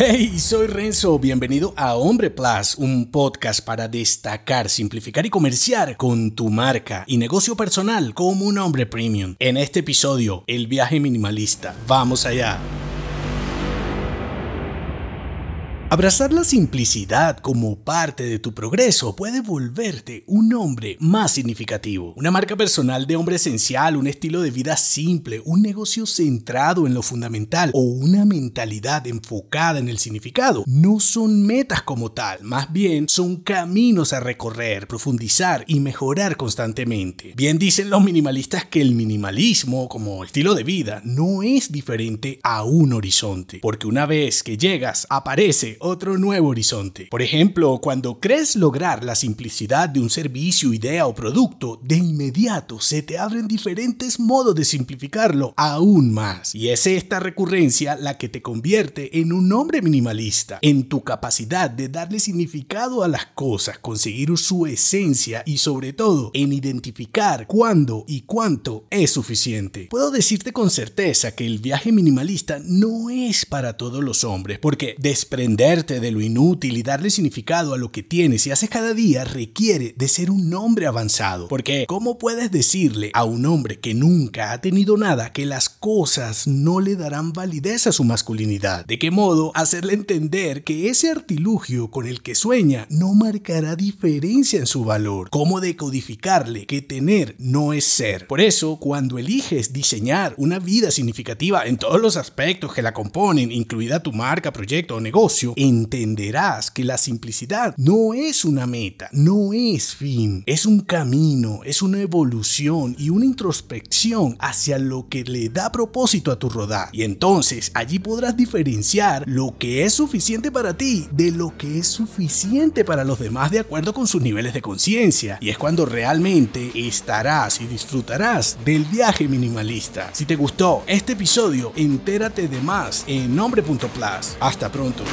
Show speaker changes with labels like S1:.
S1: Hey, soy Renzo, bienvenido a Hombre Plus, un podcast para destacar, simplificar y comerciar con tu marca y negocio personal como un hombre premium. En este episodio, el viaje minimalista. Vamos allá. Abrazar la simplicidad como parte de tu progreso puede volverte un hombre más significativo. Una marca personal de hombre esencial, un estilo de vida simple, un negocio centrado en lo fundamental o una mentalidad enfocada en el significado no son metas como tal, más bien son caminos a recorrer, profundizar y mejorar constantemente. Bien dicen los minimalistas que el minimalismo como estilo de vida no es diferente a un horizonte, porque una vez que llegas aparece otro nuevo horizonte. Por ejemplo, cuando crees lograr la simplicidad de un servicio, idea o producto, de inmediato se te abren diferentes modos de simplificarlo aún más. Y es esta recurrencia la que te convierte en un hombre minimalista, en tu capacidad de darle significado a las cosas, conseguir su esencia y sobre todo en identificar cuándo y cuánto es suficiente. Puedo decirte con certeza que el viaje minimalista no es para todos los hombres, porque desprender de lo inútil y darle significado a lo que tienes y haces cada día requiere de ser un hombre avanzado. Porque ¿cómo puedes decirle a un hombre que nunca ha tenido nada que las cosas no le darán validez a su masculinidad? ¿De qué modo hacerle entender que ese artilugio con el que sueña no marcará diferencia en su valor? ¿Cómo decodificarle que tener no es ser? Por eso, cuando eliges diseñar una vida significativa en todos los aspectos que la componen, incluida tu marca, proyecto o negocio, entenderás que la simplicidad no es una meta, no es fin, es un camino, es una evolución y una introspección hacia lo que le da propósito a tu rodar. Y entonces allí podrás diferenciar lo que es suficiente para ti de lo que es suficiente para los demás de acuerdo con sus niveles de conciencia. Y es cuando realmente estarás y disfrutarás del viaje minimalista. Si te gustó este episodio, entérate de más en nombre.plus. Hasta pronto.